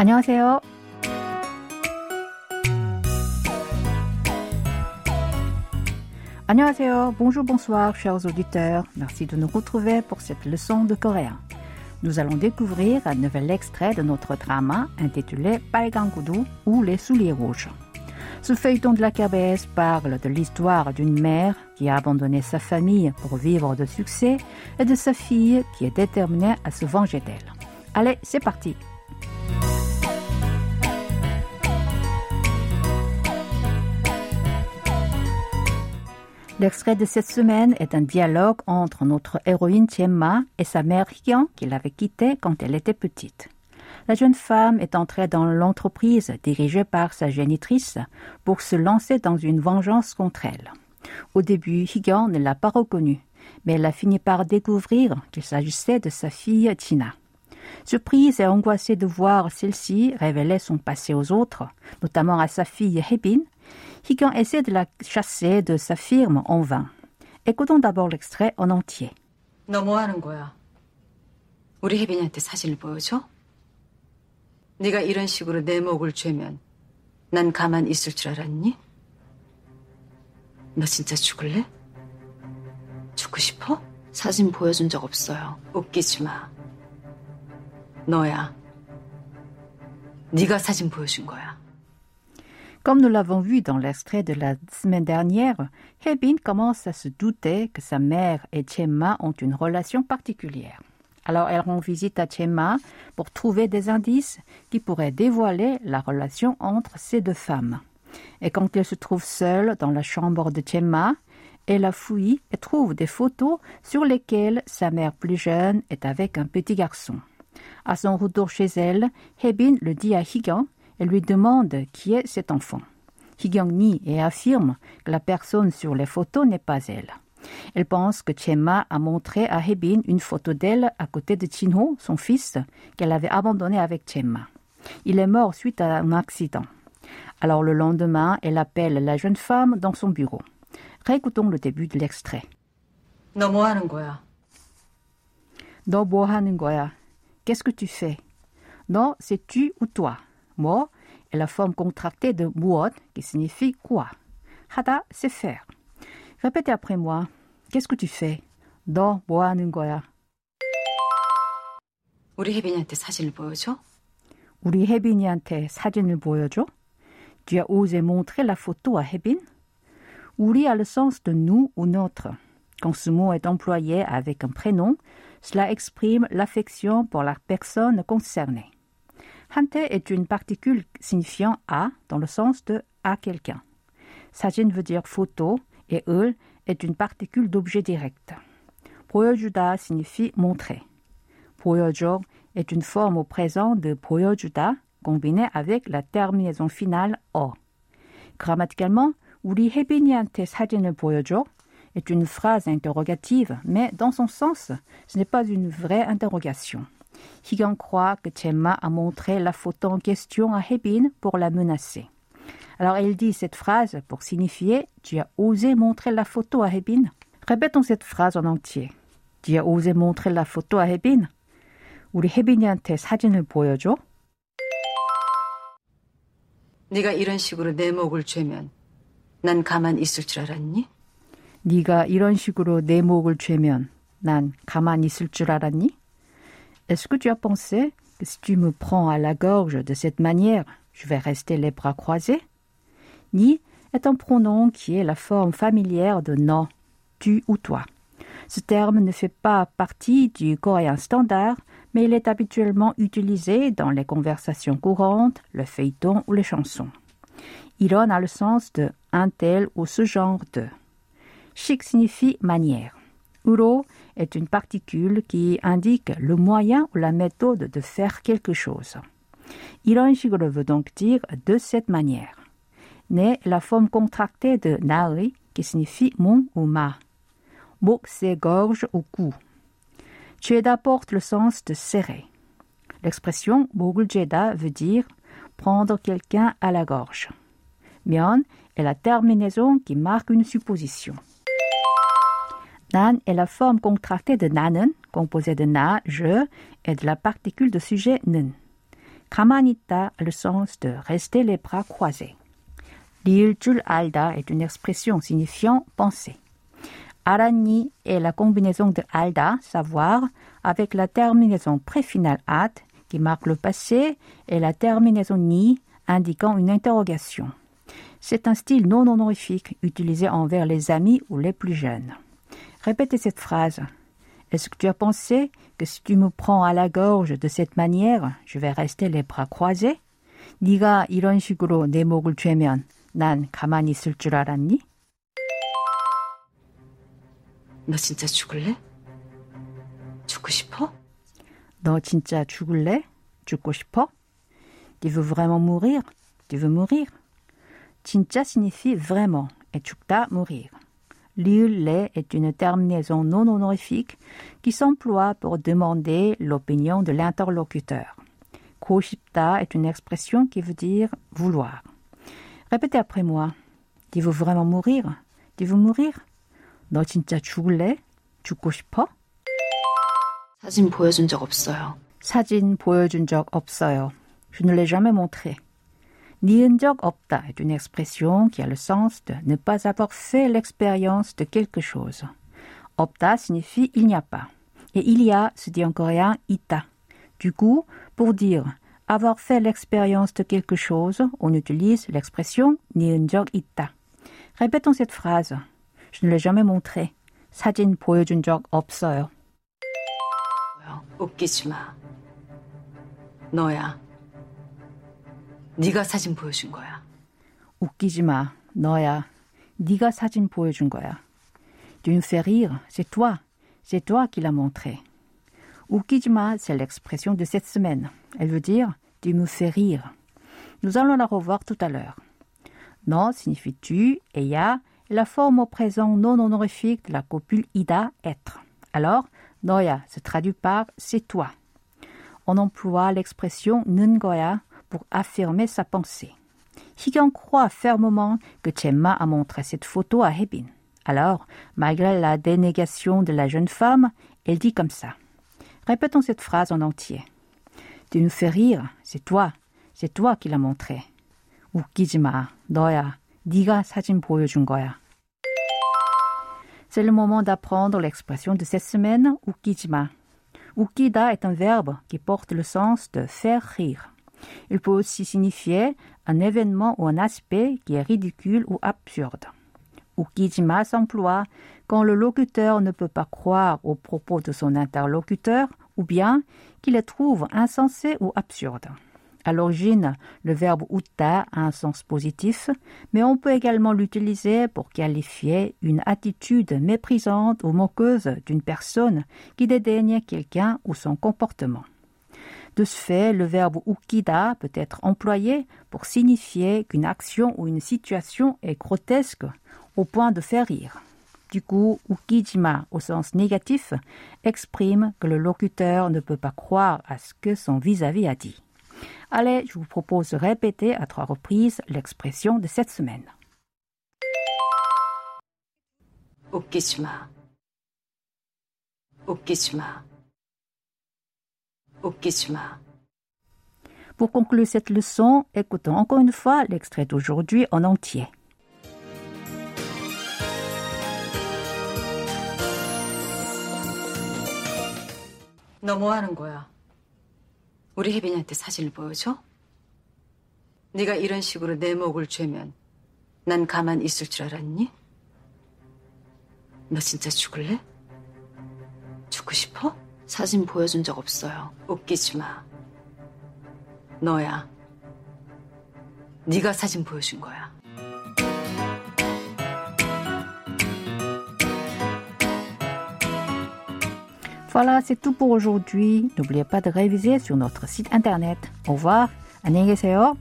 안녕하세요. Annyeonghaseyo, bonjour, bonsoir, chers auditeurs. Merci de nous retrouver pour cette leçon de coréen. Nous allons découvrir un nouvel extrait de notre drama intitulé Gudu ou Les souliers rouges. Ce feuilleton de la KBS parle de l'histoire d'une mère qui a abandonné sa famille pour vivre de succès et de sa fille qui est déterminée à se venger d'elle. Allez, c'est parti! L'extrait de cette semaine est un dialogue entre notre héroïne Tiemma et sa mère Hyun qui l'avait quittée quand elle était petite. La jeune femme est entrée dans l'entreprise dirigée par sa génitrice pour se lancer dans une vengeance contre elle. Au début, Hyun ne l'a pas reconnue, mais elle a fini par découvrir qu'il s'agissait de sa fille Tina. Surprise et angoissée de voir celle-ci révéler son passé aux autres, notamment à sa fille Hebin, Higan essaie de la chasser de sa firme en vain. Écoutons d'abord l'extrait en entier. 너 뭐 하는 거야? 우리 혜빈이한테 사진을 보여줘? 네가 이런 식으로 내 목을 죄면 난 가만 있을 줄 알았니? 너 진짜 죽을래? 죽고 싶어? 사진 보여준 적 없어요. 웃기지 마. 너야. 네가 사진 보여준 거야. Comme nous l'avons vu dans l'extrait de la semaine dernière, Hebin commence à se douter que sa mère et Chema ont une relation particulière. Alors elle rend visite à Chema pour trouver des indices qui pourraient dévoiler la relation entre ces deux femmes. Et quand elle se trouve seule dans la chambre de Chema, elle a fouillé et trouve des photos sur lesquelles sa mère plus jeune est avec un petit garçon. À son retour chez elle, Hebin le dit à Higan elle lui demande qui est cet enfant. Hyung nie et affirme que la personne sur les photos n'est pas elle. Elle pense que Chema a montré à Hebin une photo d'elle à côté de Chinho, son fils, qu'elle avait abandonné avec Chema. Il est mort suite à un accident. Alors le lendemain, elle appelle la jeune femme dans son bureau. Réécoutons le début de l'extrait. 너 뭐 하는 거야? 너 뭐 하는 거야? Qu'est-ce que tu fais? Non, c'est tu ou toi. Moi est la forme contractée de muot qui signifie quoi. Hada, c'est faire. Répétez après moi. Qu'est-ce que tu fais? 너 뭐 하는 거야? 우리 혜빈이한테 사진을 보여줘? 우리 혜빈이한테 사진을 보여줘? Tu as osé montrer la photo à Hebin? 우리 a le sens de nous ou notre. Quand ce mot est employé avec un prénom, cela exprime l'affection pour la personne concernée. Hante est une particule signifiant à dans le sens de à quelqu'un. Sajin veut dire photo et ul est une particule d'objet direct. 보여주다 signifie montrer. 보여줘 est une forme au présent de 보여주다 combinée avec la terminaison finale o. Grammaticalement, 우리 혜빈이한테 사진을 보여줘 est une phrase interrogative, mais dans son sens, ce n'est pas une vraie interrogation. Higan croit que Chema a montré la photo en question à Hebin pour la menacer. Alors il dit cette phrase pour signifier Tu as osé montrer la photo à Hebin. Répétons cette phrase en entier. Tu as osé montrer la photo à Hebin. 우리 혜빈이한테 사진을 보여줘. 네가 이런 식으로 내 목을 죄면 난 가만 있을 줄 알았니? 네가 이런 식으로 내 목을 죄면 난 가만 있을 줄 알았니? Est-ce que tu as pensé que si tu me prends à la gorge de cette manière, je vais rester les bras croisés Ni est un pronom qui est la forme familière de non, tu ou toi. Ce terme ne fait pas partie du coréen standard, mais il est habituellement utilisé dans les conversations courantes, le feuilleton ou les chansons. Iron a le sens de un tel ou ce genre de. Chic signifie manière. Uro est une particule qui indique le moyen ou la méthode de faire quelque chose. 이런 식으로 veut donc dire de cette manière. Né la forme contractée de naui qui signifie mon ou ma. Mok c'est gorge ou cou. Jeda porte le sens de serrer. L'expression 목을 jeda veut dire prendre quelqu'un à la gorge. Mion est la terminaison qui marque une supposition. Nan est la forme contractée de nanen, composée de na, je, et de la particule de sujet nun. Kramanita a le sens de rester les bras croisés. L'iltul alda est une expression signifiant penser. Arani est la combinaison de alda, savoir, avec la terminaison préfinale at, qui marque le passé, et la terminaison ni, indiquant une interrogation. C'est un style non honorifique utilisé envers les amis ou les plus jeunes. Répétez cette phrase. Est-ce que tu as pensé que si tu me prends à la gorge de cette manière, je vais rester les bras croisés? 네가 이런 식으로 내 목을 죄면 난 가만히 있을 줄 알았니? 너 진짜 죽을래? 죽고 싶어? 너 진짜 죽을래? 죽고 싶어? Tu veux vraiment mourir? Tu veux mourir? 진짜 signifie vraiment et 죽다 mourir. Liul est une terminaison non honorifique qui s'emploie pour demander l'opinion de l'interlocuteur. 고 싶다 est une expression qui veut dire vouloir. Répétez après moi. Tu veux vraiment mourir? Tu veux mourir? 너 진짜 죽을래? 죽고 싶어? 사진 보여준 적 없어요. 사진 보여준 적 없어요. Je ne l'ai jamais montré. 니은 적 없다 est une expression qui a le sens de ne pas avoir fait l'expérience de quelque chose. 없다 signifie il n'y a pas. Et il y a se dit en coréen ita. Du coup, pour dire avoir fait l'expérience de quelque chose, on utilise l'expression 니은 적 있다. Répétons cette phrase. Je ne l'ai jamais montré. 사진 보여준 적 없어요. 웃기지 마. 너야. 네가 사진 보여준 거야. 웃기지 마. 너야. 네가 사진 보여준 거야. Tu me fais rire. C'est toi. C'est toi qui l'as montré. 웃기지 마, c'est l'expression de cette semaine. Elle veut dire tu me fais rire. Nous allons la revoir tout à l'heure. Non signifie tu et ya est la forme au présent non honorifique de la copule ida être. Alors, 너야 se traduit par c'est toi. On emploie l'expression 는 거야 pour affirmer sa pensée. Higyong croit fermement que Chemma a montré cette photo à Hebin. Alors, malgré la dénégation de la jeune femme, elle dit comme ça. Répétons cette phrase en entier. Tu nous fais rire, c'est toi, c'est toi qui l'as montré. 웃기지 마, 너야, 네가 사진 보여준 거야. C'est le moment d'apprendre l'expression de cette semaine, 웃기지 마. 웃기다 est un verbe qui porte le sens de faire rire. Il peut aussi signifier un événement ou un aspect qui est ridicule ou absurde. Ukijima s'emploie quand le locuteur ne peut pas croire aux propos de son interlocuteur ou bien qu'il les trouve insensés ou absurdes. À l'origine, le verbe uta a un sens positif, mais on peut également l'utiliser pour qualifier une attitude méprisante ou moqueuse d'une personne qui dédaigne quelqu'un ou son comportement. De ce fait, le verbe ukida peut être employé pour signifier qu'une action ou une situation est grotesque au point de faire rire. Du coup, ukijima au sens négatif exprime que le locuteur ne peut pas croire à ce que son vis-à-vis a dit. Allez, je vous propose de répéter à trois reprises l'expression de cette semaine. Ukishima. Ukishima. 웃기지 마. Pour conclure cette leçon, écoutons encore une fois l'extrait d'aujourd'hui en entier. 너 뭐 하는 거야? 우리 혜빈이한테 사진을 보여줘? 네가 이런 식으로 내 목을 죄면 난 가만 있을 줄 알았니? 너 진짜 죽을래? 죽고 싶어? 사진 보여준 적 없어요. 웃기지 마. 너야. 네가 사진 보여준 거야. Voilà, c'est tout pour aujourd'hui. N'oubliez pas de réviser sur notre site internet. Au revoir. 안녕히 계세요.